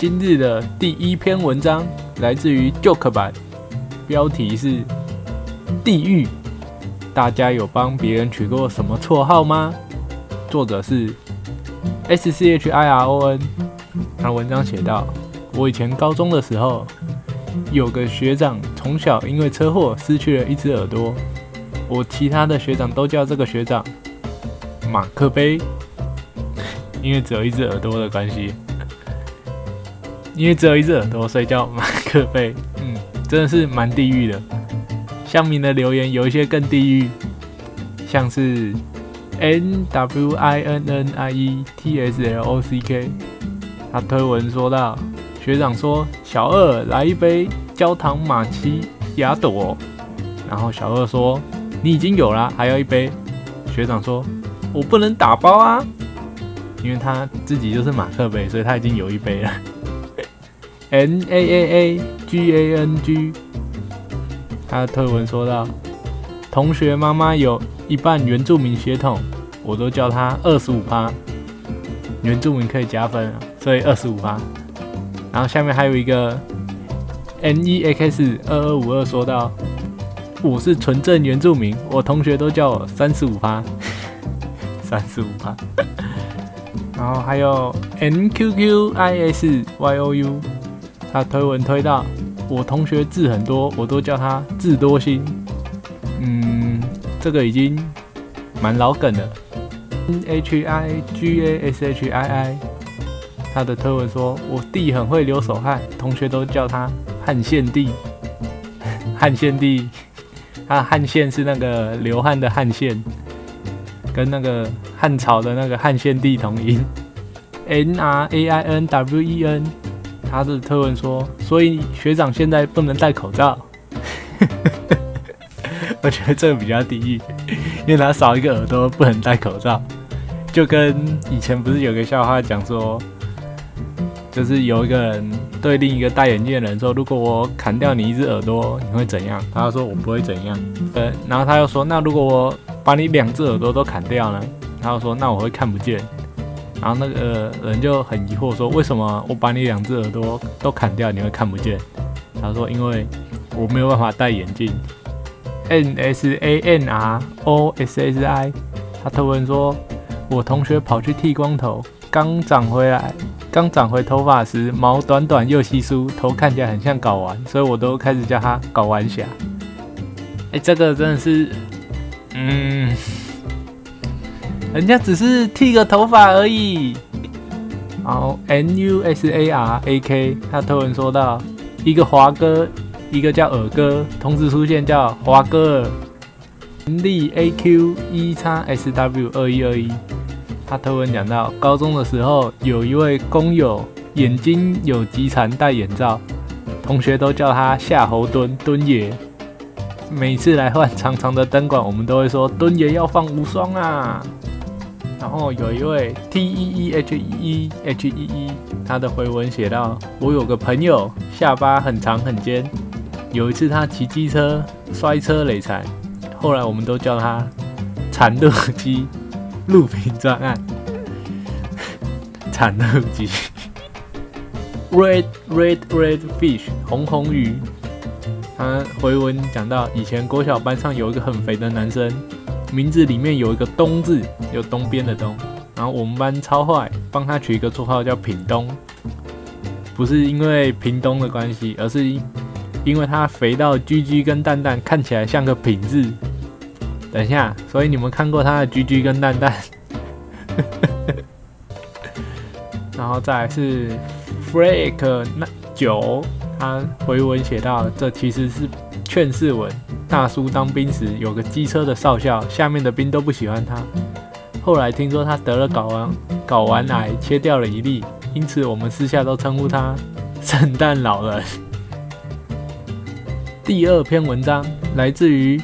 今日的第一篇文章来自于 Joke 版，标题是“地狱”。大家有帮别人取过什么绰号吗？作者是 S C H I R O N。他文章写道：“我以前高中的时候，有个学长从小因为车祸失去了一只耳朵，我其他的学长都叫这个学长马克杯，因为只有一只耳朵的关系。”因为只有一只耳朵，所以叫马克杯。嗯，真的是蛮地狱的。乡民的留言有一些更地狱，像是 N W I N N I E T S L O C K，他推文说到学长说小二来一杯焦糖玛奇亚朵，然后小二说你已经有了，还要一杯。学长说我不能打包啊，因为他自己就是马克杯，所以他已经有一杯了。N A A A G A N G，他的推文说到，同学妈妈有一半原住民血统，我都叫他二十五趴，原住民可以加分，所以二十五趴。然后下面还有一个 N E X 二二五二说到，我是纯正原住民，我同学都叫我三十五趴，三十五趴。然后还有 N Q Q I S Y O U。他推文推到我同学字很多，我都叫他字多星。嗯，这个已经蛮老梗了。N H I G A S H I I，他的推文说我弟很会流手汗，同学都叫他汗腺弟。汗腺弟，他汗腺是那个流汗的汗腺，跟那个汉朝的那个汉献帝同音。N R A I N W E N。他的特文说，所以学长现在不能戴口罩。我觉得这个比较地狱，因为他少一个耳朵不能戴口罩，就跟以前不是有个笑话讲说，就是有一个人对另一个戴眼镜的人说，如果我砍掉你一只耳朵，你会怎样？他说我不会怎样。对，然后他又说，那如果我把你两只耳朵都砍掉呢？他又说，那我会看不见。然后那个人就很疑惑说：“为什么我把你两只耳朵都砍掉，你会看不见？”他说：“因为我没有办法戴眼镜。” N S A N R O S S I，他推文说：“我同学跑去剃光头，刚长回来，刚长回头发时毛短短又稀疏，头看起来很像睾丸，所以我都开始叫他睾丸侠。”哎，这个真的是，嗯。人家只是剃个头发而已。然后 N U S A R A K，他推文说到一个华哥，一个叫尔哥，同时出现叫华哥尔。N D A Q E X S W 二一二一，他推文讲到高中的时候，有一位工友眼睛有极残，戴眼罩，同学都叫他夏侯惇敦爷。每次来换长长的灯管，我们都会说敦爷要放无双啊。然后有一位 T E E H E E H E E，他的回文写到：我有个朋友下巴很长很尖，有一次他骑机车摔车累残，后来我们都叫他残乐鸡录屏专案，惨乐鸡 Red Red Red Fish 红红鱼。他回文讲到以前国小班上有一个很肥的男生。名字里面有一个东字，有东边的东。然后我们班超坏，帮他取一个绰号叫品东，不是因为屏东的关系，而是因为他肥到居居跟蛋蛋看起来像个品字。等一下，所以你们看过他的居居跟蛋蛋？然后再是 Freak 那九，他回文写到，这其实是劝世文。大叔当兵时有个机车的少校，下面的兵都不喜欢他。后来听说他得了睾丸睾丸癌，切掉了一粒，因此我们私下都称呼他圣诞老人。第二篇文章来自于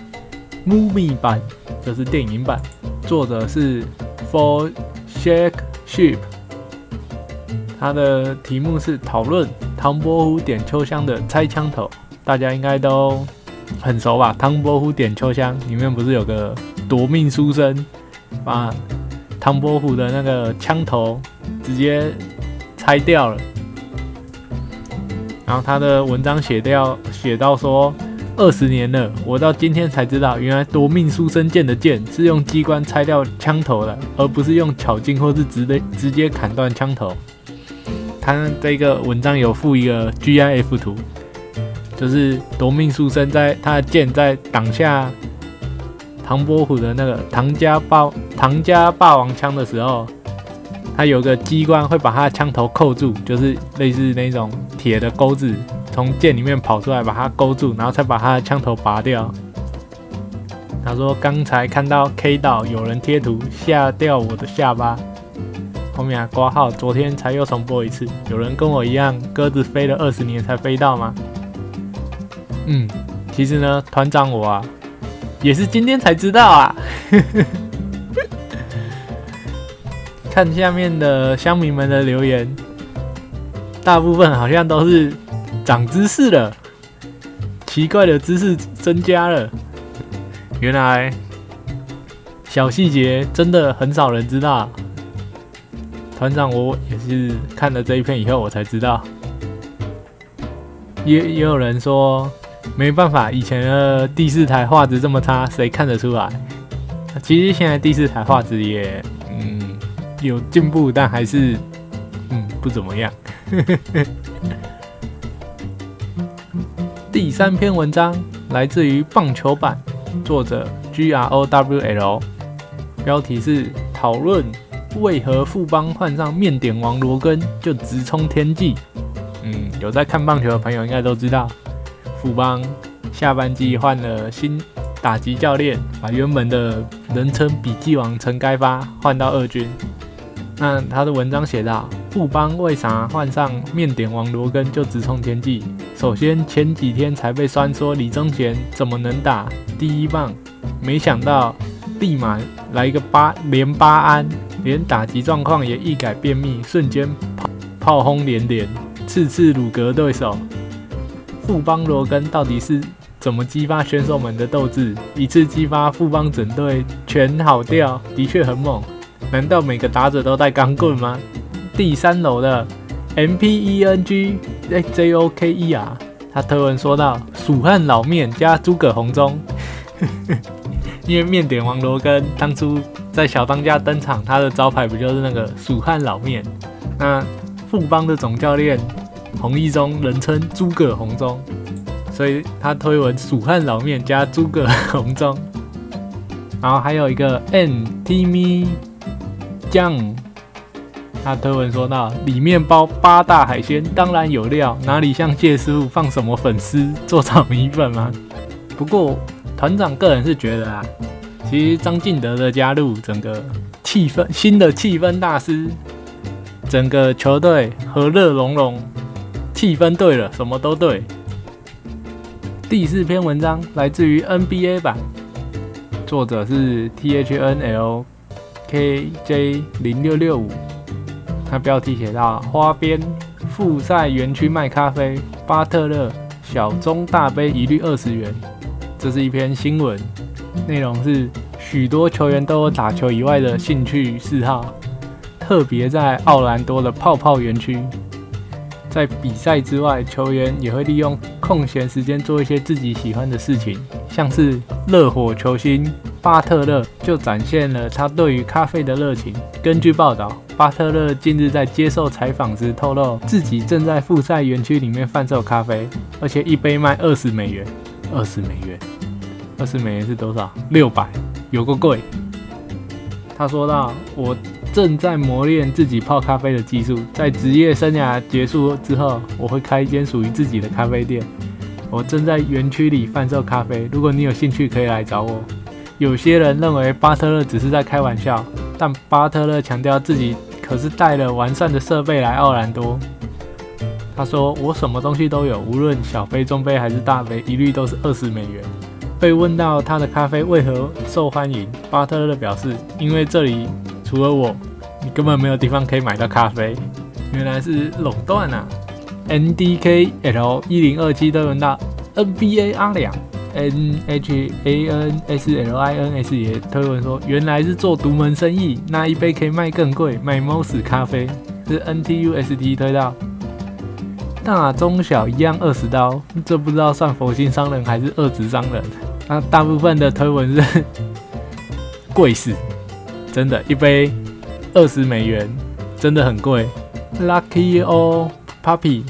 movie 版，就是电影版，作者是 For Shake Ship 他的题目是讨论唐伯虎点秋香的拆枪头，大家应该都很熟吧？唐伯虎点秋香里面不是有个夺命书生，把唐伯虎的那个枪头直接拆掉了。然后他的文章写掉写到说，二十年了，我到今天才知道，原来夺命书生剑的剑是用机关拆掉枪头的，而不是用巧劲或是直的直接砍断枪头。他这个文章有附一个 GIF 图，就是夺命书生在他的剑在挡下唐伯虎的那个唐家霸唐家霸王枪的时候。他有个机关会把他的枪头扣住，就是类似那种铁的钩子从剑里面跑出来，把它勾住，然后才把它的枪头拔掉。他说：“刚才看到 K 岛有人贴图，吓掉我的下巴。”后面啊挂号，昨天才又重播一次。有人跟我一样，鸽子飞了二十年才飞到吗？嗯，其实呢，团长我啊，也是今天才知道啊。看下面的乡民们的留言，大部分好像都是长知识了，奇怪的知识增加了。原来小细节真的很少人知道。团长，我也是看了这一篇以后我才知道。也也有人说没办法，以前的第四台画质这么差，谁看得出来？其实现在第四台画质也嗯。有进步，但还是嗯不怎么样。第三篇文章来自于棒球版，作者 G R O W L，标题是讨论为何富邦换上面点王罗根就直冲天际。嗯，有在看棒球的朋友应该都知道，富邦下半季换了新打击教练，把原本的人称笔记王陈该发换到二军。那他的文章写到，富邦为啥换上面点王罗根就直冲天际？首先前几天才被酸说李宗贤怎么能打第一棒，没想到立马来一个八连八安，连打击状况也一改便秘，瞬间炮炮轰连连，次次鲁格对手。富邦罗根到底是怎么激发选手们的斗志？一次激发富邦整队全好掉，的确很猛。难道每个打者都带钢棍吗？第三楼的 M P E N G J O K E R，他推文说到：蜀汉老面加诸葛红中，因为面点王罗根当初在小当家登场，他的招牌不就是那个蜀汉老面？那富邦的总教练红一中人称诸葛红中，所以他推文蜀汉老面加诸葛红中。然后还有一个 N T M。酱，他推文说到，里面包八大海鲜，当然有料，哪里像谢师傅放什么粉丝做炒米粉吗？不过团长个人是觉得啊，其实张敬德的加入，整个气氛新的气氛大师，整个球队和乐融融，气氛对了，什么都对。第四篇文章来自于 NBA 版，作者是 THNL。KJ 零六六五，它标题写到：花边复赛园区卖咖啡，巴特勒小中大杯一律二十元。这是一篇新闻，内容是许多球员都有打球以外的兴趣嗜好，特别在奥兰多的泡泡园区。在比赛之外，球员也会利用空闲时间做一些自己喜欢的事情，像是热火球星巴特勒就展现了他对于咖啡的热情。根据报道，巴特勒近日在接受采访时透露，自己正在复赛园区里面贩售咖啡，而且一杯卖二十美元。二十美元，二十美元是多少？六百，有个贵。他说道：“我。”正在磨练自己泡咖啡的技术，在职业生涯结束之后，我会开一间属于自己的咖啡店。我正在园区里贩售咖啡，如果你有兴趣，可以来找我。有些人认为巴特勒只是在开玩笑，但巴特勒强调自己可是带了完善的设备来奥兰多。他说：“我什么东西都有，无论小杯、中杯还是大杯，一律都是二十美元。”被问到他的咖啡为何受欢迎，巴特勒表示：“因为这里除了我，你根本没有地方可以买到咖啡。”原来是垄断啊！NDKL 一零二七都闻到 NBA 阿良。N H A N S L I N S 也推文说，原来是做独门生意，那一杯可以卖更贵，卖猫屎咖啡是 N T U S T 推到，大中小一样二十刀，这不知道算佛心商人还是二级商人。那大部分的推文是 贵死，真的，一杯二十美元，真的很贵。Lucky O Puppy，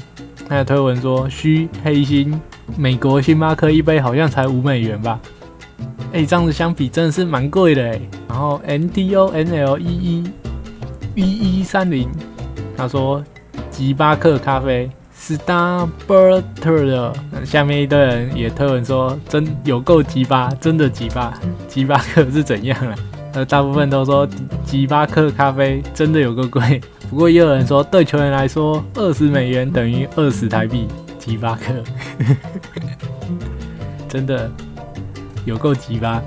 还有推文说虚黑心。美国星巴克一杯好像才五美元吧？哎，这样子相比真的是蛮贵的哎。然后 N D O N L 一一一一三零，他说吉巴克咖啡 Starbutter 的。下面一堆人也推文说真有够吉巴，真的吉巴，吉巴克是怎样啊？呃，大部分都说吉巴克咖啡真的有够贵。不过也有人说，对球员来说，二十美元等于二十台币。吉巴克，真的有够吉巴。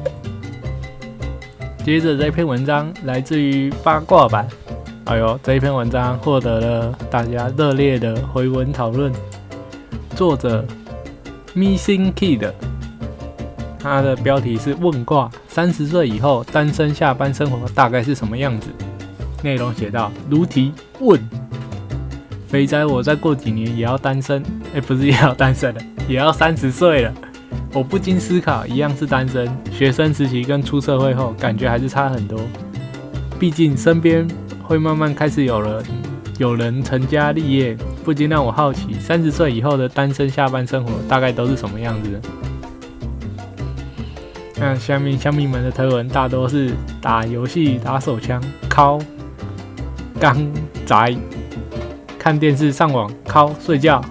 接着这篇文章来自于八卦版，哎呦，这一篇文章获得了大家热烈的回文讨论。作者 Missing Kid，他的标题是问卦：三十岁以后单身下班生活大概是什么样子？内容写道：如题问。肥仔，我再过几年也要单身，哎，不是也要单身了，也要三十岁了。我不禁思考，一样是单身，学生时期跟出社会后感觉还是差很多。毕竟身边会慢慢开始有了有人成家立业，不禁让我好奇，三十岁以后的单身下班生活大概都是什么样子？那下面乡民们的推文大多是打游戏、打手枪、敲、刚宅。看电视、上网、靠睡觉、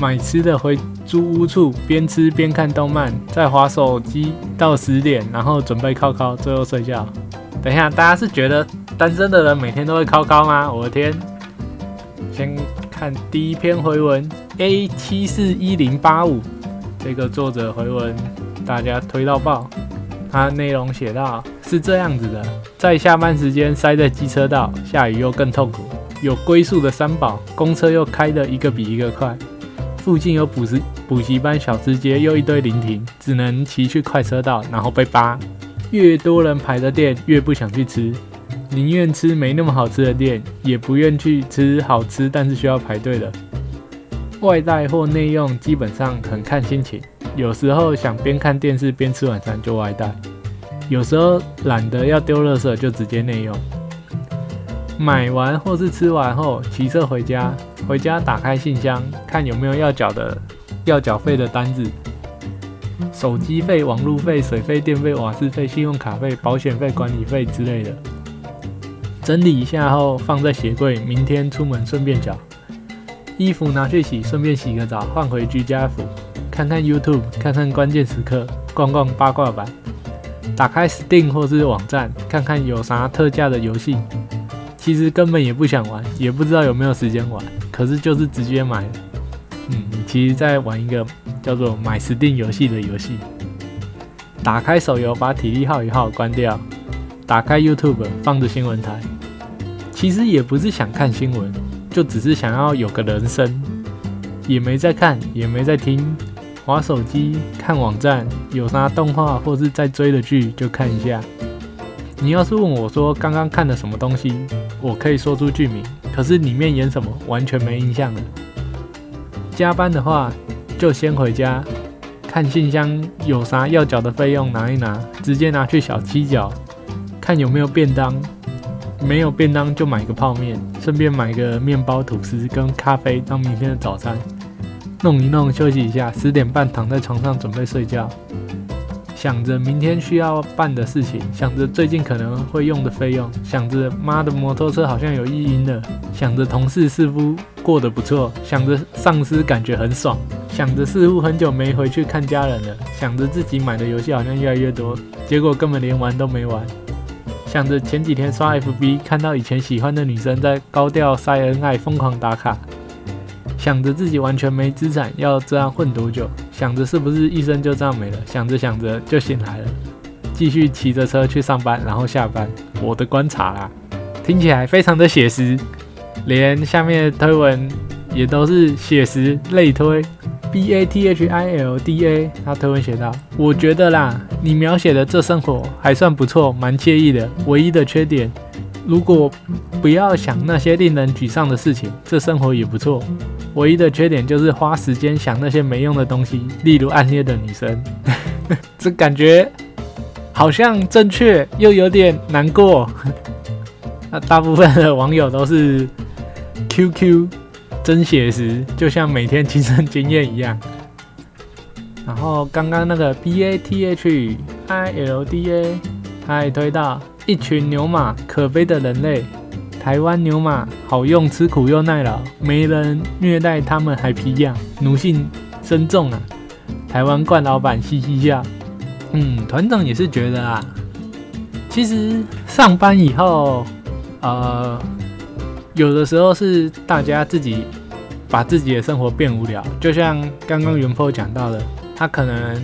买吃的回租屋处，边吃边看动漫，再划手机到十点，然后准备靠靠，最后睡觉。等一下，大家是觉得单身的人每天都会靠靠吗？我的天！先看第一篇回文，A 七四一零八五，这个作者回文大家推到爆，他内容写到是这样子的。在下班时间塞在机车道，下雨又更痛苦。有龟速的三宝，公车又开的一个比一个快。附近有补习补习班、小吃街，又一堆临停，只能骑去快车道，然后被扒。越多人排的店，越不想去吃，宁愿吃没那么好吃的店，也不愿去吃好吃但是需要排队的。外带或内用基本上很看心情，有时候想边看电视边吃晚餐就外带。有时候懒得要丢垃圾，就直接内用。买完或是吃完后骑车回家，回家打开信箱看有没有要缴的要缴费的单子，手机费、网路费、水费、电费、瓦斯费、信用卡费、保险费、管理费之类的，整理一下后放在鞋柜，明天出门顺便缴。衣服拿去洗，顺便洗个澡，换回居家服，看看 YouTube，看看关键时刻，逛逛八卦版。打开 Steam 或是网站，看看有啥特价的游戏。其实根本也不想玩，也不知道有没有时间玩，可是就是直接买。嗯，其实在玩一个叫做买 Steam 游戏的游戏。打开手游，把体力耗一耗，关掉。打开 YouTube，放着新闻台。其实也不是想看新闻，就只是想要有个人生，也没在看，也没在听。划手机看网站，有啥动画或是在追的剧就看一下。你要是问我说刚刚看的什么东西，我可以说出剧名，可是里面演什么完全没印象了。加班的话就先回家，看信箱有啥要缴的费用拿一拿，直接拿去小七角，看有没有便当，没有便当就买个泡面，顺便买个面包、吐司跟咖啡当明天的早餐。弄一弄，休息一下，十点半躺在床上准备睡觉。想着明天需要办的事情，想着最近可能会用的费用，想着妈的摩托车好像有异音了，想着同事似乎过得不错，想着上司感觉很爽，想着似乎很久没回去看家人了，想着自己买的游戏好像越来越多，结果根本连玩都没玩。想着前几天刷 FB 看到以前喜欢的女生在高调晒恩爱，疯狂打卡。想着自己完全没资产，要这样混多久？想着是不是一生就这样没了？想着想着就醒来了，继续骑着车去上班，然后下班。我的观察啦，听起来非常的写实，连下面推文也都是写实类推。B A T H I L D A，他推文写道：“我觉得啦，你描写的这生活还算不错，蛮惬意的。唯一的缺点，如果不要想那些令人沮丧的事情，这生活也不错。唯一的缺点就是花时间想那些没用的东西，例如暗恋的女生。这感觉好像正确，又有点难过。那大部分的网友都是 Q Q。”真写实，就像每天亲身经验一样。然后刚刚那个 B A T H I L D A，他还推到一群牛马可悲的人类。台湾牛马好用，吃苦又耐劳，没人虐待他们还皮痒，奴性深重啊！台湾冠老板嘻嘻笑。嗯，团长也是觉得啊，其实上班以后，呃。有的时候是大家自己把自己的生活变无聊，就像刚刚元坡讲到的，他可能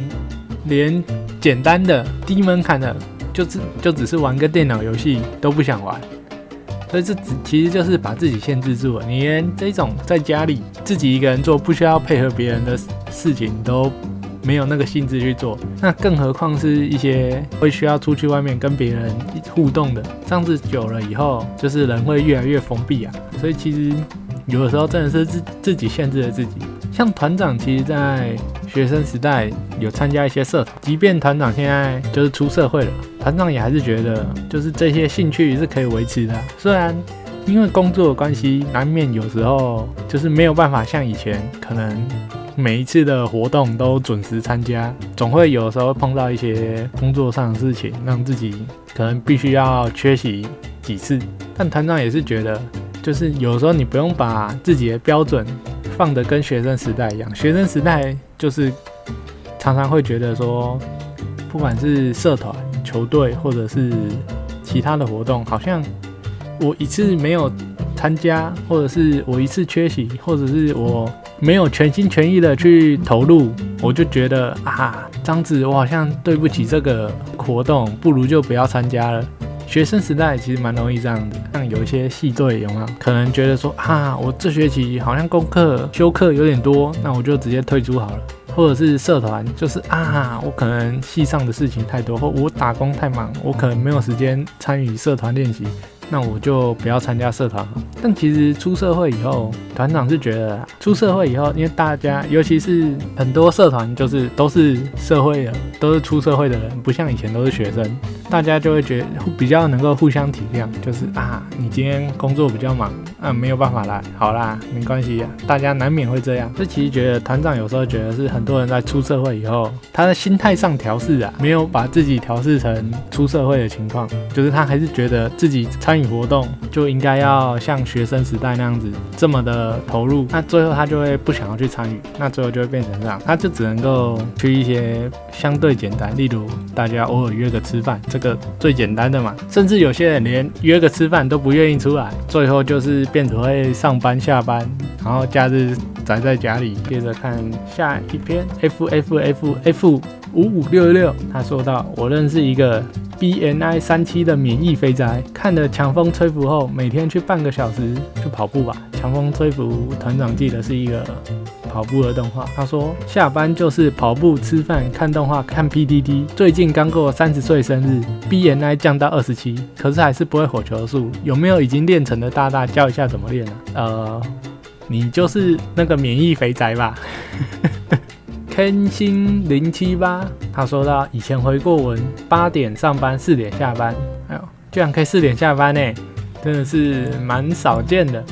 连简单的低门槛的，就只就只是玩个电脑游戏都不想玩，所以这只其实就是把自己限制住了。你连这种在家里自己一个人做不需要配合别人的事情都。没有那个兴致去做，那更何况是一些会需要出去外面跟别人互动的，这样子久了以后，就是人会越来越封闭啊。所以其实有的时候真的是自自己限制了自己。像团长，其实在学生时代有参加一些社团，即便团长现在就是出社会了，团长也还是觉得就是这些兴趣是可以维持的。虽然因为工作的关系，难免有时候就是没有办法像以前可能。每一次的活动都准时参加，总会有时候碰到一些工作上的事情，让自己可能必须要缺席几次。但团长也是觉得，就是有时候你不用把自己的标准放得跟学生时代一样。学生时代就是常常会觉得说，不管是社团、球队或者是其他的活动，好像我一次没有参加，或者是我一次缺席，或者是我。没有全心全意的去投入，我就觉得啊，这样子，我好像对不起这个活动，不如就不要参加了。学生时代其实蛮容易这样子，像有一些系队有没有？可能觉得说啊，我这学期好像功课修课有点多，那我就直接退出好了。或者是社团，就是啊，我可能系上的事情太多，或我打工太忙，我可能没有时间参与社团练习。那我就不要参加社团了。但其实出社会以后，团长是觉得出社会以后，因为大家，尤其是很多社团，就是都是社会的，都是出社会的人，不像以前都是学生，大家就会觉比较能够互相体谅，就是啊，你今天工作比较忙，啊，没有办法来，好啦，没关系呀，大家难免会这样。这其实觉得团长有时候觉得是很多人在出社会以后，他的心态上调试啊，没有把自己调试成出社会的情况，就是他还是觉得自己参与。活动就应该要像学生时代那样子这么的投入，那最后他就会不想要去参与，那最后就会变成这样，他就只能够去一些相对简单，例如大家偶尔约个吃饭，这个最简单的嘛，甚至有些人连约个吃饭都不愿意出来，最后就是变成会上班下班，然后假日宅在家里。接着看下一篇，F F F F 五五六六，他说到我认识一个。B N I 三七的免疫肥宅，看了强风吹拂后，每天去半个小时去跑步吧。强风吹拂团长记得是一个跑步的动画。他说下班就是跑步、吃饭、看动画、看 P D D。最近刚过三十岁生日，B N I 降到二十七，可是还是不会火球术。有没有已经练成的大大教一下怎么练呢？呃，你就是那个免疫肥宅吧。天星零七八，他说到以前回过文，八点上班，四点下班，哎呦，居然可以四点下班呢，真的是蛮少见的。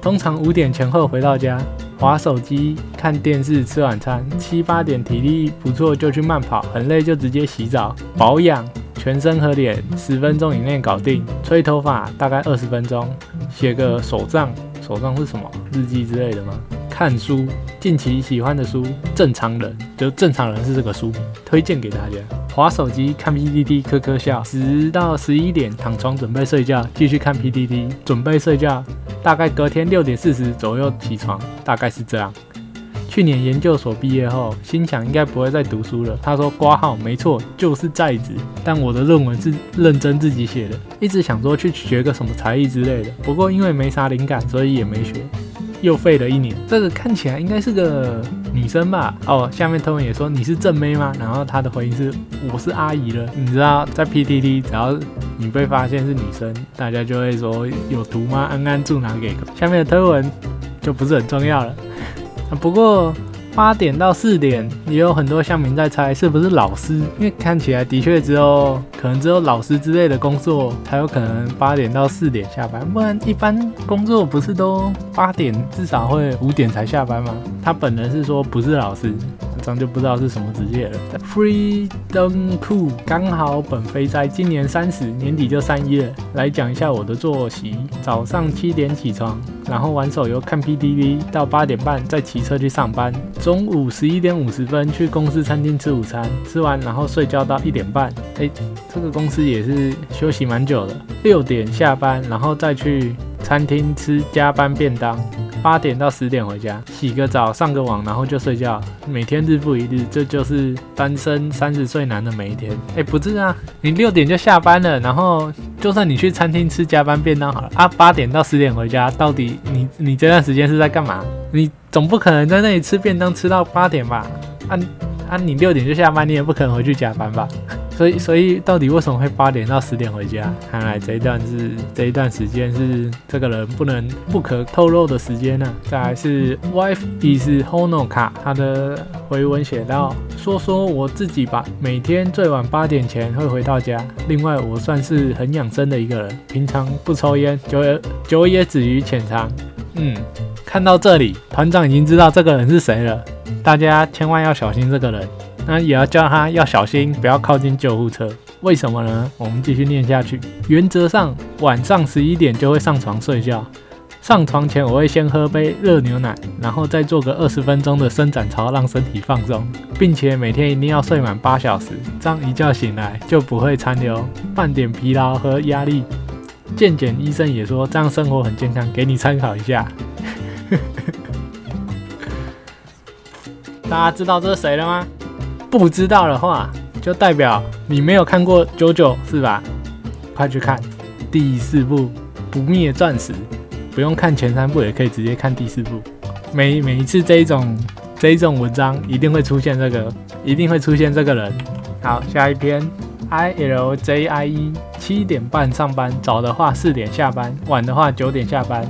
通常五点前后回到家，划手机、看电视、吃晚餐，七八点体力不错就去慢跑，很累就直接洗澡。保养，全身和脸十分钟以内搞定，吹头发大概二十分钟，写个手账，手上是什么？日记之类的吗？看书，近期喜欢的书《正常人》，就《正常人》是这个书名，推荐给大家。划手机看 PDD，科科笑，十到十一点躺床准备睡觉，继续看 PDD，准备睡觉，大概隔天六点四十左右起床，大概是这样。去年研究所毕业后，心想应该不会再读书了。他说挂号没错，就是在职，但我的论文是认真自己写的，一直想说去学个什么才艺之类的，不过因为没啥灵感，所以也没学。又废了一年，这个看起来应该是个女生吧？哦，下面推文也说你是正妹吗？然后他的回应是我是阿姨了。你知道在 PTT 只要你被发现是女生，大家就会说有毒吗？安安住哪给？下面的推文就不是很重要了。不过。八点到四点，也有很多乡民在猜是不是老师，因为看起来的确只有可能只有老师之类的工作才有可能八点到四点下班，不然一般工作不是都八点至少会五点才下班吗？他本人是说不是老师。张就不知道是什么职业了。Freedom Cool 刚好本肥宅今年三十，年底就三一了。来讲一下我的作息：早上七点起床，然后玩手游看 PTV，到八点半再骑车去上班。中午十一点五十分去公司餐厅吃午餐，吃完然后睡觉到一点半。哎，这个公司也是休息蛮久的。六点下班，然后再去餐厅吃加班便当。八点到十点回家，洗个澡，上个网，然后就睡觉。每天日复一日，这就是单身三十岁男的每一天。哎，不是啊，你六点就下班了，然后就算你去餐厅吃加班便当好了啊，八点到十点回家，到底你你这段时间是在干嘛？你总不可能在那里吃便当吃到八点吧？啊啊，你六点就下班，你也不可能回去加班吧？所以，所以到底为什么会八点到十点回家？看来这一段是这一段时间是这个人不能不可透露的时间呢。再来是 wife is Honoka，他的回文写道：说说我自己吧，每天最晚八点前会回到家。另外，我算是很养生的一个人，平常不抽烟，酒也酒也止于浅尝。嗯，看到这里，团长已经知道这个人是谁了，大家千万要小心这个人。那也要叫他要小心，不要靠近救护车。为什么呢？我们继续念下去。原则上，晚上十一点就会上床睡觉。上床前，我会先喝杯热牛奶，然后再做个二十分钟的伸展操，让身体放松，并且每天一定要睡满八小时，这样一觉醒来就不会残留半点疲劳和压力。健检医生也说这样生活很健康，给你参考一下。大家知道这是谁了吗？不知道的话，就代表你没有看过九九是吧？快去看第四部《不灭钻石》，不用看前三部也可以直接看第四部。每每一次这一种这一种文章，一定会出现这个，一定会出现这个人。好，下一篇，I L J I E，七点半上班，早的话四点下班，晚的话九点下班。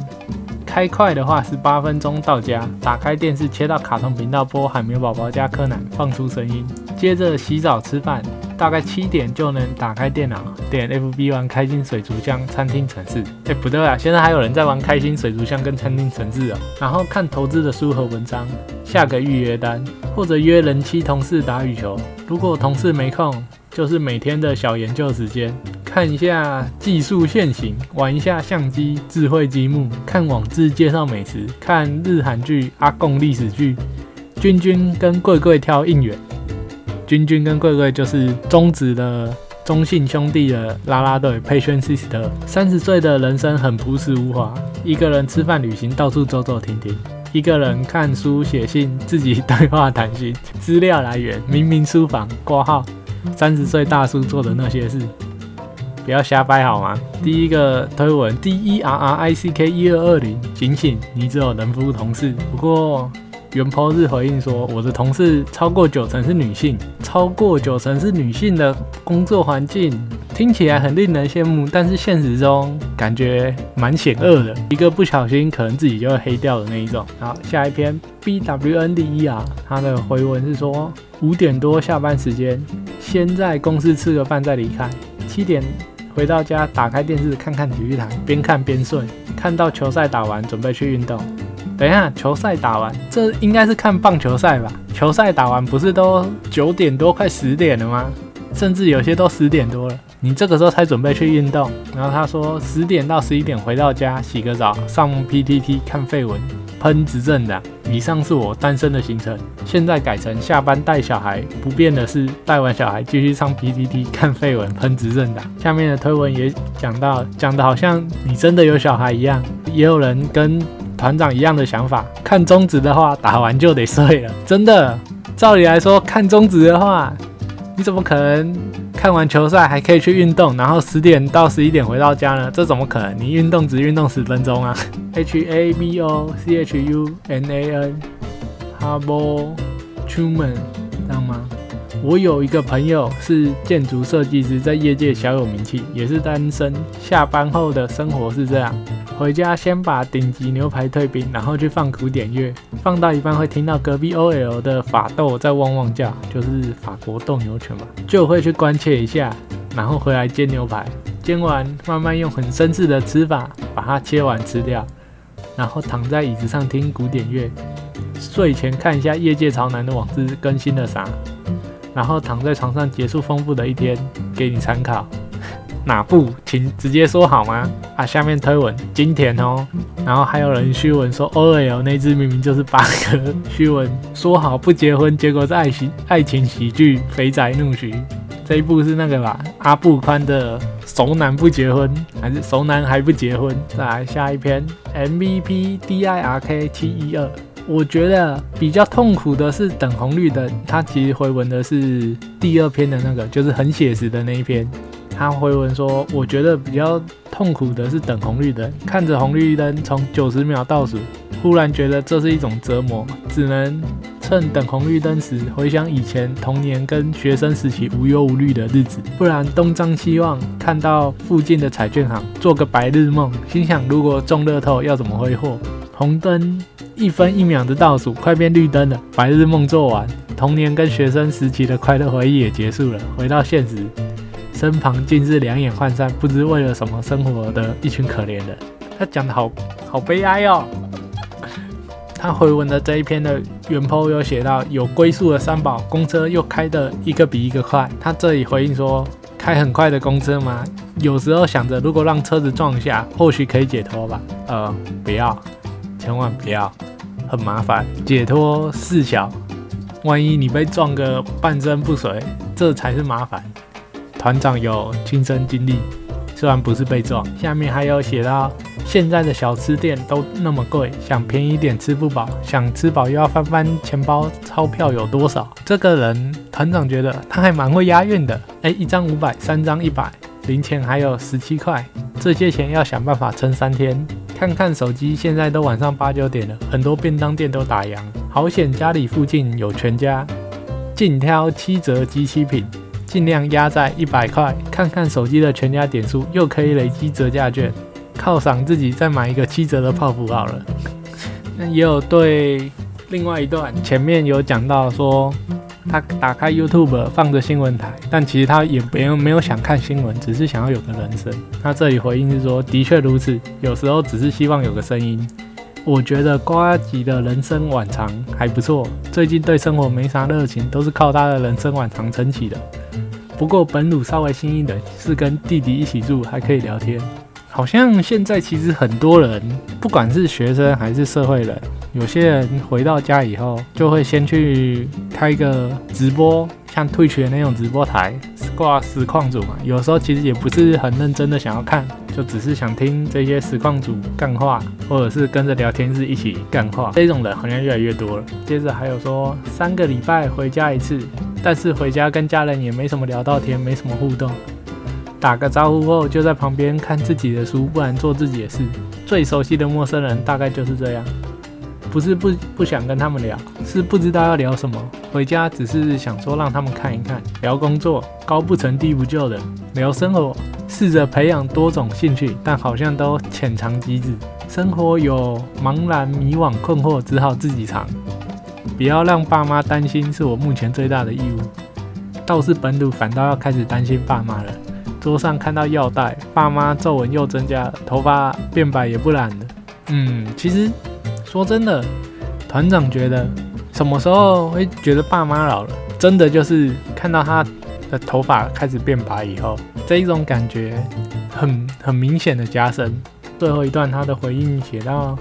开快的话是八分钟到家，打开电视切到卡通频道播《海绵宝宝》加《柯南》，放出声音，接着洗澡吃饭，大概七点就能打开电脑，点 FB 玩开心水族箱餐厅城市。哎，不对啊，现在还有人在玩开心水族箱跟餐厅城市啊。然后看投资的书和文章，下个预约单，或者约人妻同事打羽球。如果同事没空，就是每天的小研究时间。看一下技术现行，玩一下相机智慧积木，看网志介绍美食，看日韩剧阿贡历史剧，君君跟贵贵挑应援，君君跟贵贵就是中子的中信兄弟的啦啦队 Passion Sister。三十岁的人生很朴实无华，一个人吃饭旅行，到处走走停停，一个人看书写信，自己对话谈心。资料来源：明明书房挂号，三十岁大叔做的那些事。不要瞎掰好吗？第一个推文 D E R R I C K 一二二零，警醒，你只有人夫同事。不过原 po 日回应说，我的同事超过九成是女性，超过九成是女性的工作环境听起来很令人羡慕，但是现实中感觉蛮险恶的，一个不小心可能自己就会黑掉的那一种。好，下一篇 B W N D E R，他的回文是说五点多下班时间，先在公司吃个饭再离开，七点。回到家，打开电视看看体育台，边看边睡，看到球赛打完，准备去运动。等一下，球赛打完，这应该是看棒球赛吧？球赛打完不是都九点多快十点了吗？甚至有些都十点多了，你这个时候才准备去运动。然后他说十点到十一点回到家洗个澡，上 PTT 看废文，喷执政党。以上是我单身的行程，现在改成下班带小孩，不变的是带完小孩继续上 PTT 看废文，喷执政党。下面的推文也讲到，讲的好像你真的有小孩一样，也有人跟。团长一样的想法，看中指的话，打完就得睡了。真的，照理来说，看中指的话，你怎么可能看完球赛还可以去运动，然后十点到十一点回到家呢？这怎么可能？你运动只运动十分钟啊？H A B O C H U N A N Habo Truman，知道吗？我有一个朋友是建筑设计师，在业界小有名气，也是单身。下班后的生活是这样。回家先把顶级牛排退冰，然后去放古典乐，放到一半会听到隔壁 OL 的法斗在汪汪叫，就是法国斗牛犬嘛，就会去关切一下，然后回来煎牛排，煎完慢慢用很绅士的吃法把它切完吃掉，然后躺在椅子上听古典乐，睡前看一下业界潮男的网志更新了啥，然后躺在床上结束丰富的一天，给你参考。哪部，请直接说好吗？啊，下面推文金田哦，然后还有人虚文说 O L 那只明明就是八哥，虚文说好不结婚，结果是爱情爱情喜剧《肥仔怒徐》这一部是那个吧？阿布宽的熟男不结婚，还是熟男还不结婚？再来下一篇 M V P D I R K 七一二，我觉得比较痛苦的是等红绿灯，他其实回文的是第二篇的那个，就是很写实的那一篇。他回文说：“我觉得比较痛苦的是等红绿灯，看着红绿灯从九十秒倒数，忽然觉得这是一种折磨，只能趁等红绿灯时回想以前童年跟学生时期无忧无虑的日子，不然东张西望，看到附近的彩券行，做个白日梦，心想如果中乐透要怎么挥霍？红灯一分一秒的倒数，快变绿灯了，白日梦做完，童年跟学生时期的快乐回忆也结束了，回到现实。”身旁尽是两眼涣散、不知为了什么生活的一群可怜人。他讲的好好悲哀哦。他回文的这一篇的原 po 有写到，有归宿的三宝公车又开的一个比一个快。他这里回应说，开很快的公车吗？有时候想着，如果让车子撞下，或许可以解脱吧。呃，不要，千万不要，很麻烦。解脱事小，万一你被撞个半身不遂，这才是麻烦。团长有亲身经历，虽然不是被撞。下面还有写到，现在的小吃店都那么贵，想便宜点吃不饱，想吃饱又要翻翻钱包，钞票有多少？这个人团长觉得他还蛮会押韵的。哎，一张五百，三张一百，零钱还有十七块，这些钱要想办法撑三天。看看手机，现在都晚上八九点了，很多便当店都打烊。好险家里附近有全家，尽挑七折机器品。尽量压在一百块，看看手机的全家点数，又可以累积折价券，犒赏自己，再买一个七折的泡芙好了。那也有对另外一段，前面有讲到说，他打开 YouTube 放着新闻台，但其实他也没有没有想看新闻，只是想要有个人声。他这里回应是说，的确如此，有时候只是希望有个声音。我觉得瓜吉的人生晚长还不错，最近对生活没啥热情，都是靠他的人生晚长撑起的。不过本鲁稍微幸运的是跟弟弟一起住，还可以聊天。好像现在其实很多人，不管是学生还是社会人，有些人回到家以后，就会先去开一个直播，像退群的那种直播台，挂实况组嘛。有时候其实也不是很认真的想要看，就只是想听这些实况组干话，或者是跟着聊天室一起干话。这种人好像越来越多了。接着还有说三个礼拜回家一次。但是回家跟家人也没什么聊到天，没什么互动，打个招呼后就在旁边看自己的书，不然做自己的事。最熟悉的陌生人大概就是这样，不是不不想跟他们聊，是不知道要聊什么。回家只是想说让他们看一看，聊工作，高不成低不就的，聊生活，试着培养多种兴趣，但好像都浅尝即止。生活有茫然、迷惘、困惑，只好自己尝。不要让爸妈担心，是我目前最大的义务。倒是本土反倒要开始担心爸妈了。桌上看到药袋，爸妈皱纹又增加了，头发变白也不染了。嗯，其实说真的，团长觉得什么时候会觉得爸妈老了？真的就是看到他的头发开始变白以后，这一种感觉很很明显的加深。最后一段他的回应写到：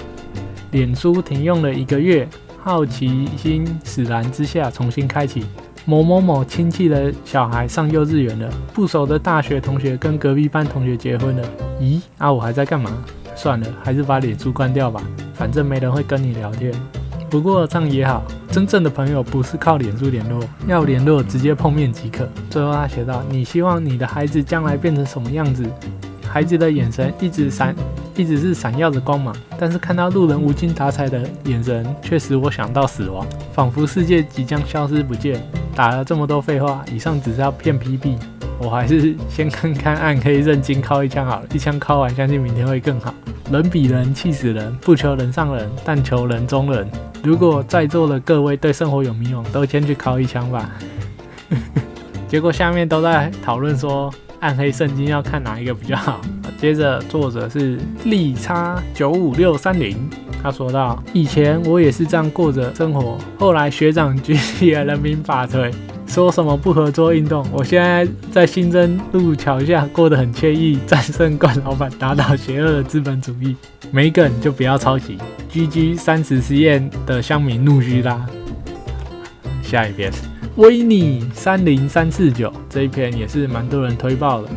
脸书停用了一个月，好奇心使然之下重新开启。某某某亲戚的小孩上幼稚园了，不熟的大学同学跟隔壁班同学结婚了。咦，啊，我还在干嘛？算了，还是把脸书关掉吧，反正没人会跟你聊天。不过这样也好，真正的朋友不是靠脸书联络，要联络直接碰面即可。最后他写道：你希望你的孩子将来变成什么样子？孩子的眼神一直闪，一直是闪耀着光芒，但是看到路人无精打采的眼神，却使我想到死亡，仿佛世界即将消失不见。打了这么多废话，以上只是要骗 PB，我还是先看看暗黑认金敲一枪好了，一枪敲完，相信明天会更好。人比人气死人，不求人上人，但求人中人。如果在座的各位对生活有迷茫，都先去敲一枪吧。结果下面都在讨论说。暗黑圣经要看哪一个比较好？接着作者是利叉九五六三零，他说道：以前我也是这样过着生活，后来学长举起了人民法锤，说什么不合作运动。我现在在新增路桥下过得很惬意，战胜冠老板，打倒邪恶的资本主义。没梗就不要抄袭。GG 三十实验的乡民怒须拉。下一篇。维尼三零三四九这一篇也是蛮多人推爆的。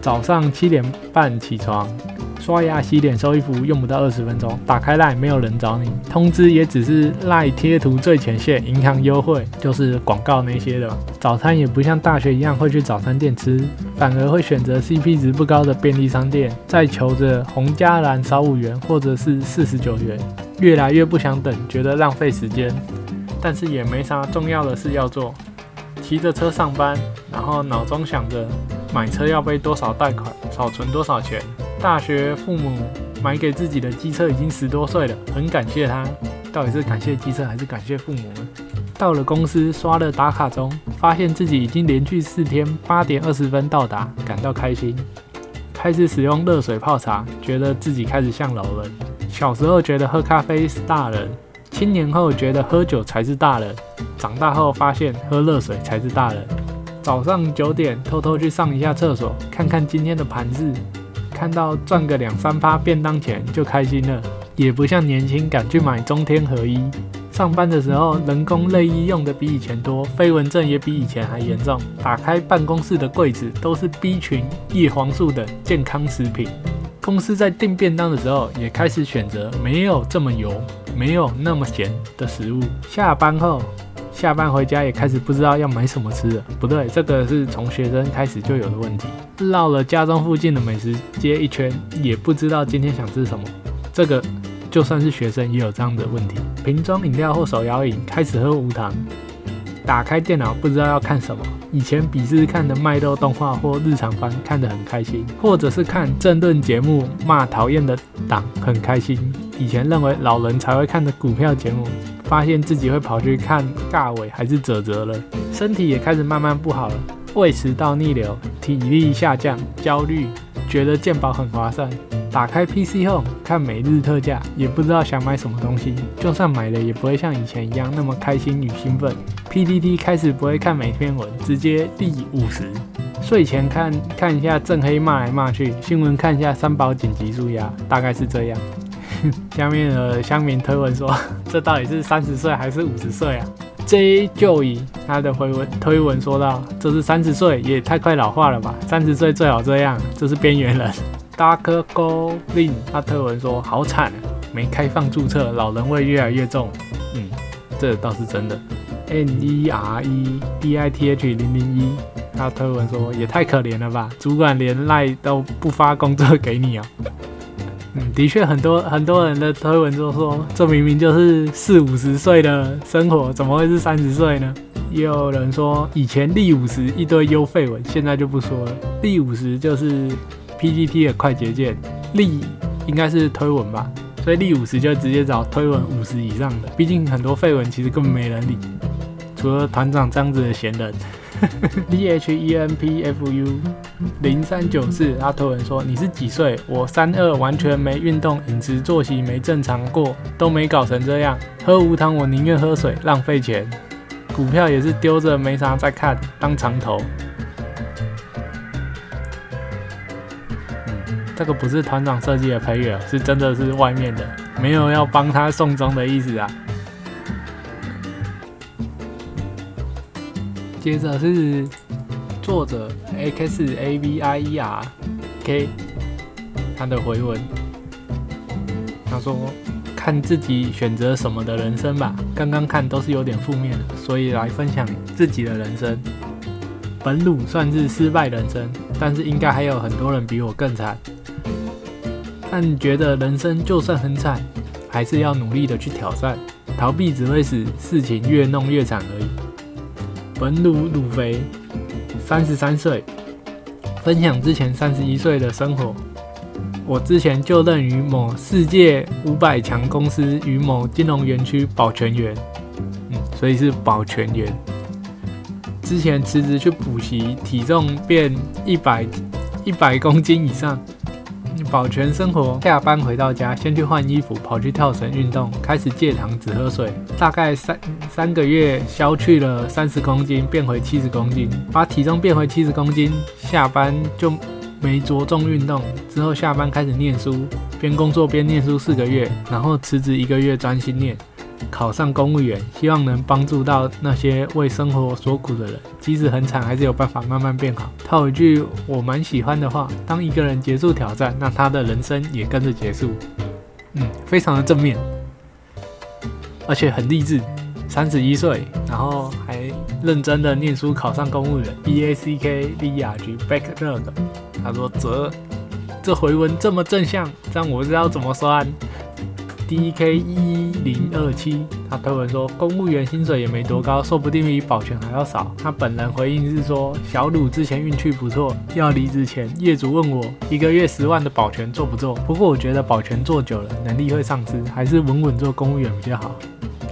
早上七点半起床，刷牙、洗脸、收衣服，用不到二十分钟。打开赖，没有人找你，通知也只是赖贴图最前线，银行优惠就是广告那些的。早餐也不像大学一样会去早餐店吃，反而会选择 CP 值不高的便利商店，再求着红加蓝少五元或者是四十九元。越来越不想等，觉得浪费时间。但是也没啥重要的事要做，骑着车上班，然后脑中想着买车要背多少贷款，少存多少钱。大学父母买给自己的机车已经十多岁了，很感谢他。到底是感谢机车还是感谢父母呢？到了公司刷了打卡钟，发现自己已经连续四天八点二十分到达，感到开心。开始使用热水泡茶，觉得自己开始像老人。小时候觉得喝咖啡是大人。青年后觉得喝酒才是大人，长大后发现喝热水才是大人。早上九点偷偷去上一下厕所，看看今天的盘子，看到赚个两三发便当钱就开心了。也不像年轻敢去买中天合一。上班的时候人工内衣用的比以前多，飞蚊症也比以前还严重。打开办公室的柜子都是 B 群、叶黄素等健康食品。公司在订便当的时候也开始选择没有这么油。没有那么咸的食物。下班后，下班回家也开始不知道要买什么吃了。不对，这个是从学生开始就有的问题。绕了家中附近的美食街一圈，也不知道今天想吃什么。这个就算是学生也有这样的问题。瓶装饮料或手摇饮开始喝无糖。打开电脑不知道要看什么。以前鄙视看的麦豆动画或日常番看得很开心，或者是看政论节目骂讨厌的党很开心。以前认为老人才会看的股票节目，发现自己会跑去看尬尾还是泽泽了。身体也开始慢慢不好了，胃食道逆流，体力下降，焦虑，觉得健保很划算。打开 PC 后看每日特价，也不知道想买什么东西，就算买了也不会像以前一样那么开心与兴奋。PDD 开始不会看每篇文，直接第五十。睡前看看一下正黑骂来骂去，新闻看一下三宝紧急注压，大概是这样。下面的乡民推文说：“ 这到底是三十岁还是五十岁啊？”J 就以他的回文推文说道：“这是三十岁，也太快老化了吧？三十岁最好这样，这是边缘人。”Dark Goblin 他推文说：“好惨，没开放注册，老人味越来越重。”嗯，这倒是真的。N E R E D I T H 零零一他推文说：“也太可怜了吧，主管连赖都不发工作给你啊。”嗯，的确，很多很多人的推文都说，这明明就是四五十岁的生活，怎么会是三十岁呢？也有人说，以前立五十一堆优废文，现在就不说了。立五十就是 PPT 的快捷键，立应该是推文吧，所以立五十就直接找推文五十以上的。毕竟很多废文其实根本没人理，除了团长这样子的闲人。D H E N P F U 零三九四，他推文说你是几岁？我三二，完全没运动，饮食作息没正常过，都没搞成这样。喝无糖我宁愿喝水，浪费钱。股票也是丢着没啥在看，当长头。嗯，这个不是团长设计的配乐，是真的是外面的，没有要帮他送终的意思啊。接着是作者 X A V I E R K 他的回文，他说：“看自己选择什么的人生吧。刚刚看都是有点负面的，所以来分享自己的人生。本鲁算是失败人生，但是应该还有很多人比我更惨。但觉得人生就算很惨，还是要努力的去挑战，逃避只会使事情越弄越惨而已。”文鲁鲁肥，三十三岁，分享之前三十一岁的生活。我之前就任于某世界五百强公司与某金融园区保全员，嗯，所以是保全员。之前辞职去补习，体重变一百一百公斤以上。保全生活，下班回到家，先去换衣服，跑去跳绳运动，开始戒糖，只喝水。大概三三个月，消去了三十公斤，变回七十公斤，把体重变回七十公斤。下班就没着重运动，之后下班开始念书，边工作边念书四个月，然后辞职一个月，专心念。考上公务员，希望能帮助到那些为生活所苦的人，即使很惨，还是有办法慢慢变好。套一句我蛮喜欢的话：当一个人结束挑战，那他的人生也跟着结束。嗯，非常的正面，而且很励志。三十一岁，然后还认真的念书，考上公务员。B A C K B R G Backlog，他说：“则这回文这么正向，这样我知道怎么算。” D K 一零二七，他推文说公务员薪水也没多高，说不定比保全还要少。他本人回应是说，小鲁之前运气不错，要离职前业主问我一个月十万的保全做不做？不过我觉得保全做久了能力会丧失，还是稳稳做公务员比较好。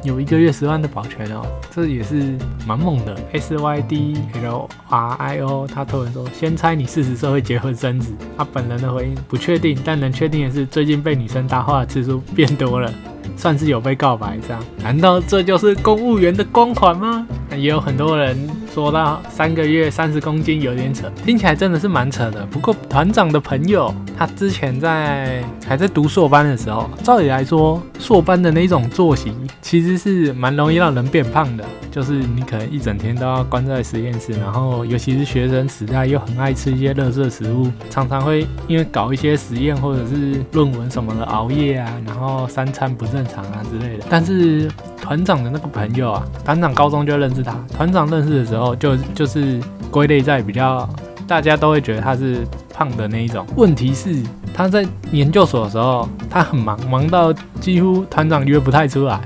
有一个月十万的保全哦，这也是蛮猛的。S Y D L R I O，他推文说，先猜你四十岁会结婚生子。他本人的回应不确定，但能确定的是，最近被女生搭话的次数变多了。算是有被告白这样，难道这就是公务员的光环吗？也有很多人说到三个月三十公斤有点扯，听起来真的是蛮扯的。不过团长的朋友他之前在还在读硕班的时候，照理来说硕班的那种作息其实是蛮容易让人变胖的，就是你可能一整天都要关在实验室，然后尤其是学生时代又很爱吃一些垃圾食物，常常会因为搞一些实验或者是论文什么的熬夜啊，然后三餐不正。常啊之类的，但是团长的那个朋友啊，团长高中就认识他。团长认识的时候，就就是归类在比较大家都会觉得他是胖的那一种。问题是他在研究所的时候，他很忙，忙到几乎团长约不太出来。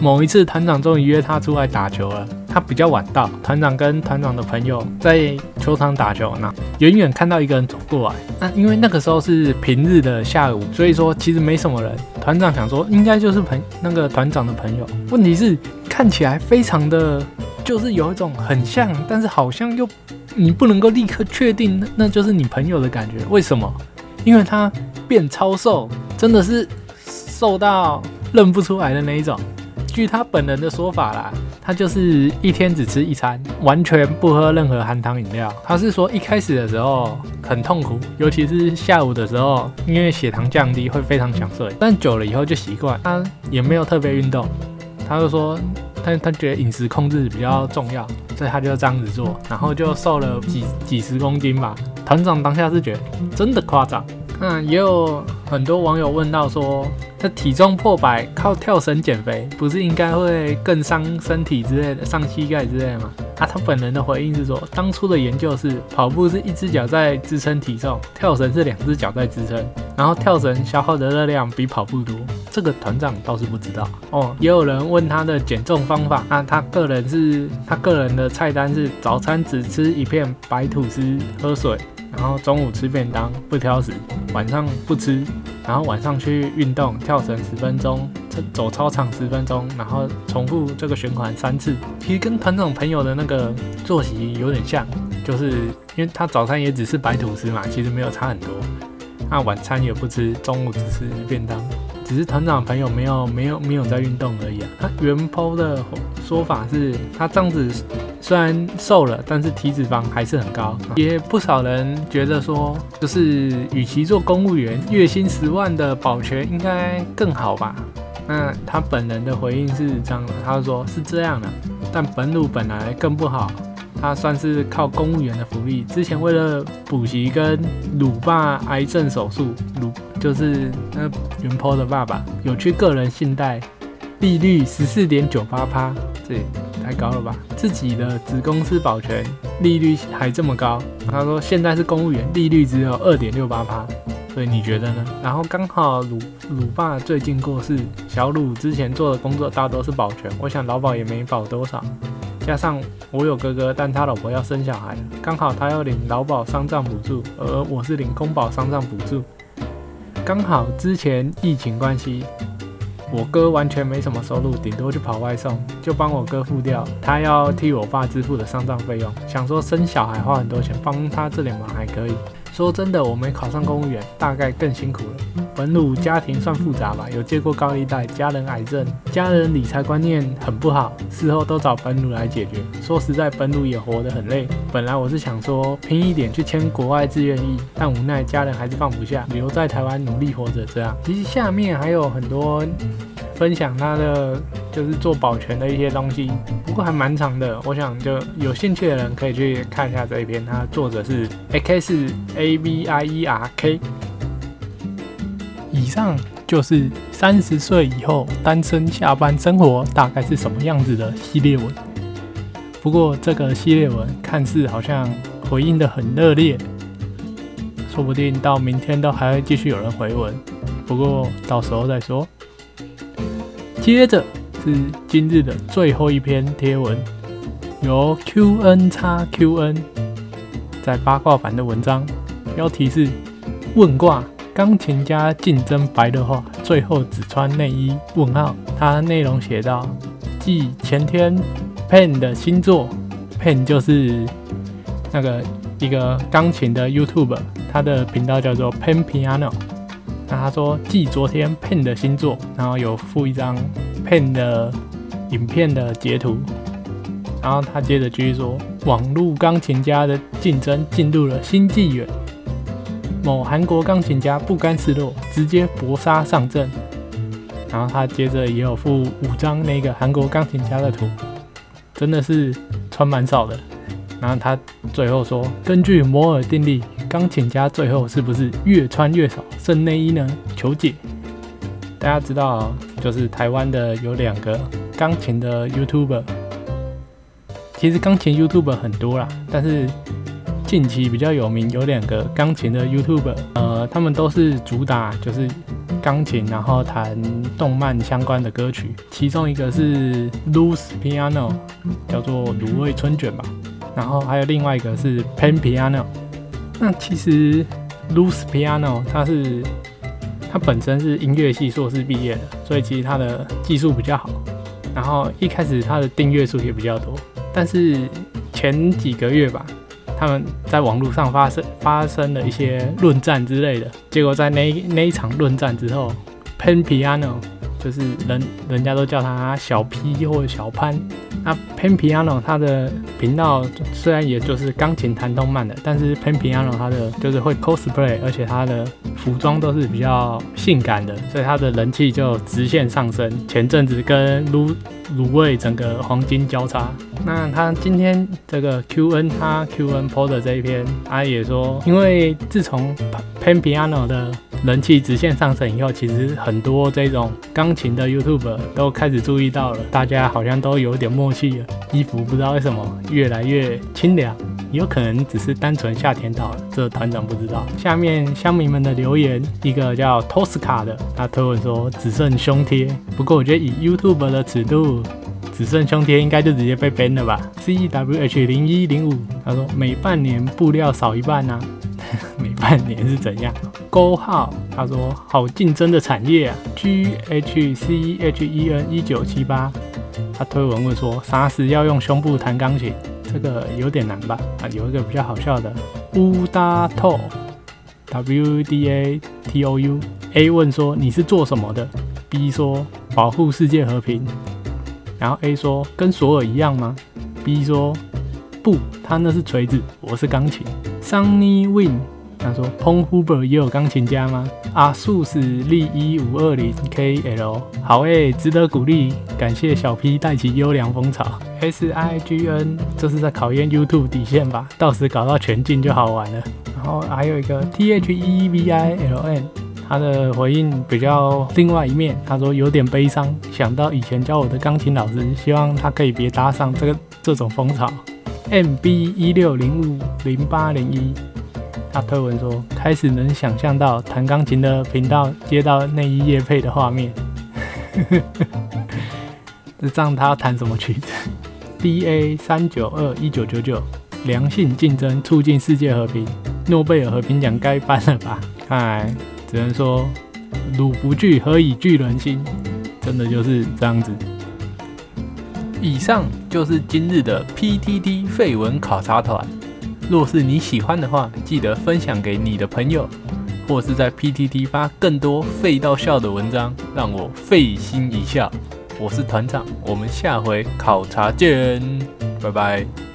某一次，团长终于约他出来打球了。他比较晚到，团长跟团长的朋友在球场打球，那远远看到一个人走过来。那因为那个时候是平日的下午，所以说其实没什么人。团长想说应该就是朋那个团长的朋友。问题是看起来非常的，就是有一种很像，但是好像又你不能够立刻确定那那就是你朋友的感觉。为什么？因为他变超瘦，真的是瘦到认不出来的那一种。据他本人的说法啦，他就是一天只吃一餐，完全不喝任何含糖饮料。他是说一开始的时候很痛苦，尤其是下午的时候，因为血糖降低会非常想睡，但久了以后就习惯。他也没有特别运动，他就说他他觉得饮食控制比较重要，所以他就这样子做，然后就瘦了几几十公斤吧。团长当下是觉得真的夸张。那也有很多网友问到说，他体重破百靠跳绳减肥，不是应该会更伤身体之类的，伤膝盖之类的吗？啊，他本人的回应是说，当初的研究是跑步是一只脚在支撑体重，跳绳是两只脚在支撑，然后跳绳消耗的热量比跑步多。这个团长倒是不知道哦。也有人问他的减重方法，那他个人是他个人的菜单是早餐只吃一片白吐司，喝水。然后中午吃便当不挑食，晚上不吃，然后晚上去运动，跳绳十分钟，走操场十分钟，然后重复这个循环三次。其实跟团长朋友的那个作息有点像，就是因为他早餐也只是白吐司嘛，其实没有差很多。那晚餐也不吃，中午只吃便当。只是团长朋友没有没有没有在运动而已啊。他原剖的说法是，他这样子虽然瘦了，但是体脂肪还是很高。也不少人觉得说，就是与其做公务员，月薪十万的保全应该更好吧？那他本人的回应是这样的，他说是这样的，但本鲁本来更不好。他算是靠公务员的福利。之前为了补习跟鲁爸癌症手术，鲁就是那云坡的爸爸有去个人信贷，利率十四点九八趴，这也太高了吧？自己的子公司保全利率还这么高。他说现在是公务员，利率只有二点六八趴，所以你觉得呢？然后刚好鲁鲁爸最近过世，小鲁之前做的工作大多是保全，我想劳保也没保多少。加上我有哥哥，但他老婆要生小孩，刚好他要领劳保丧葬补助，而我是领公保丧葬补助。刚好之前疫情关系，我哥完全没什么收入，顶多去跑外送，就帮我哥付掉他要替我爸支付的丧葬费用。想说生小孩花很多钱，帮他这点忙还可以。说真的，我没考上公务员，大概更辛苦了。本鲁家庭算复杂吧，有借过高利贷，家人癌症，家人理财观念很不好，事后都找本鲁来解决。说实在，本鲁也活得很累。本来我是想说拼一点去签国外志愿役，但无奈家人还是放不下，留在台湾努力活着。这样，其实下面还有很多。分享他的就是做保全的一些东西，不过还蛮长的。我想就有兴趣的人可以去看一下这一篇。它作者是 X A V I E R K。以上就是三十岁以后单身下班生活大概是什么样子的系列文。不过这个系列文看似好像回应的很热烈，说不定到明天都还会继续有人回文。不过到时候再说。接着是今日的最后一篇贴文，由 QN 叉 QN 在八卦版的文章，标题是“问卦钢琴家竞争白的话，最后只穿内衣？”问号。它内容写到，继前天 Pen 的新作，Pen 就是那个一个钢琴的 YouTube，他的频道叫做 Pen Piano。那他说，继昨天 Pen 的新作，然后有附一张 Pen 的影片的截图，然后他接着继续说，网络钢琴家的竞争进入了新纪元，某韩国钢琴家不甘示弱，直接搏杀上阵，然后他接着也有附五张那个韩国钢琴家的图，真的是穿蛮少的，然后他最后说，根据摩尔定律。钢琴家最后是不是越穿越少剩内衣呢？求解。大家知道，就是台湾的有两个钢琴的 YouTuber。其实钢琴 YouTuber 很多啦，但是近期比较有名有两个钢琴的 YouTuber，呃，他们都是主打就是钢琴，然后弹动漫相关的歌曲。其中一个是 Loose Piano，叫做卤味春卷吧。然后还有另外一个是 Pen Piano。那其实 Luce Piano 他是他本身是音乐系硕士毕业的，所以其实他的技术比较好。然后一开始他的订阅数也比较多，但是前几个月吧，他们在网络上发生发生了一些论战之类的，结果在那那一场论战之后，Pen Piano 就是人人家都叫他小 P 或者小潘。那 Pen Piano 它的频道虽然也就是钢琴弹动漫的，但是 Pen Piano 它的就是会 cosplay，而且它的服装都是比较性感的，所以他的人气就直线上升。前阵子跟卤卤味整个黄金交叉。那他今天这个 QN 他 QN p o 的这一篇，他也说，因为自从 Pen Piano 的人气直线上升以后，其实很多这种钢琴的 YouTube 都开始注意到了，大家好像都有点默契了。衣服不知道为什么越来越清凉，有可能只是单纯夏天到了，这团长不知道。下面乡民们的留言，一个叫 Tosca 的，他推文说只剩胸贴，不过我觉得以 YouTube 的尺度，只剩胸贴应该就直接被 ban 了吧。C E W H 零一零五，他说每半年布料少一半啊。每半年是怎样？勾号他说好竞争的产业啊，G H C H E N 一九七八，他推文问说啥时要用胸部弹钢琴？这个有点难吧？啊，有一个比较好笑的乌达透 W D A T O U A 问说你是做什么的？B 说保护世界和平。然后 A 说跟索尔一样吗？B 说不，他那是锤子，我是钢琴。Sunny Win 他说 p o n Huber 也有钢琴家吗？阿素是利一五二零 KL 好诶，值得鼓励，感谢小 P 带起优良风潮。S I G N 这是在考验 YouTube 底线吧？到时搞到全境就好玩了。然后还有一个 T H E V I L N。他的回应比较另外一面，他说有点悲伤，想到以前教我的钢琴老师，希望他可以别搭上这个这种风潮。M B 一六零五零八零一，他推文说开始能想象到弹钢琴的频道接到内衣夜配的画面。这让他弹什么曲子？D A 三九二一九九九，良性竞争促进世界和平，诺贝尔和平奖该颁了吧？看来。只能说，汝不惧，何以惧人心？真的就是这样子。以上就是今日的 PTT 废文考察团。若是你喜欢的话，记得分享给你的朋友，或是在 PTT 发更多废到笑的文章，让我费心一笑。我是团长，我们下回考察见，拜拜。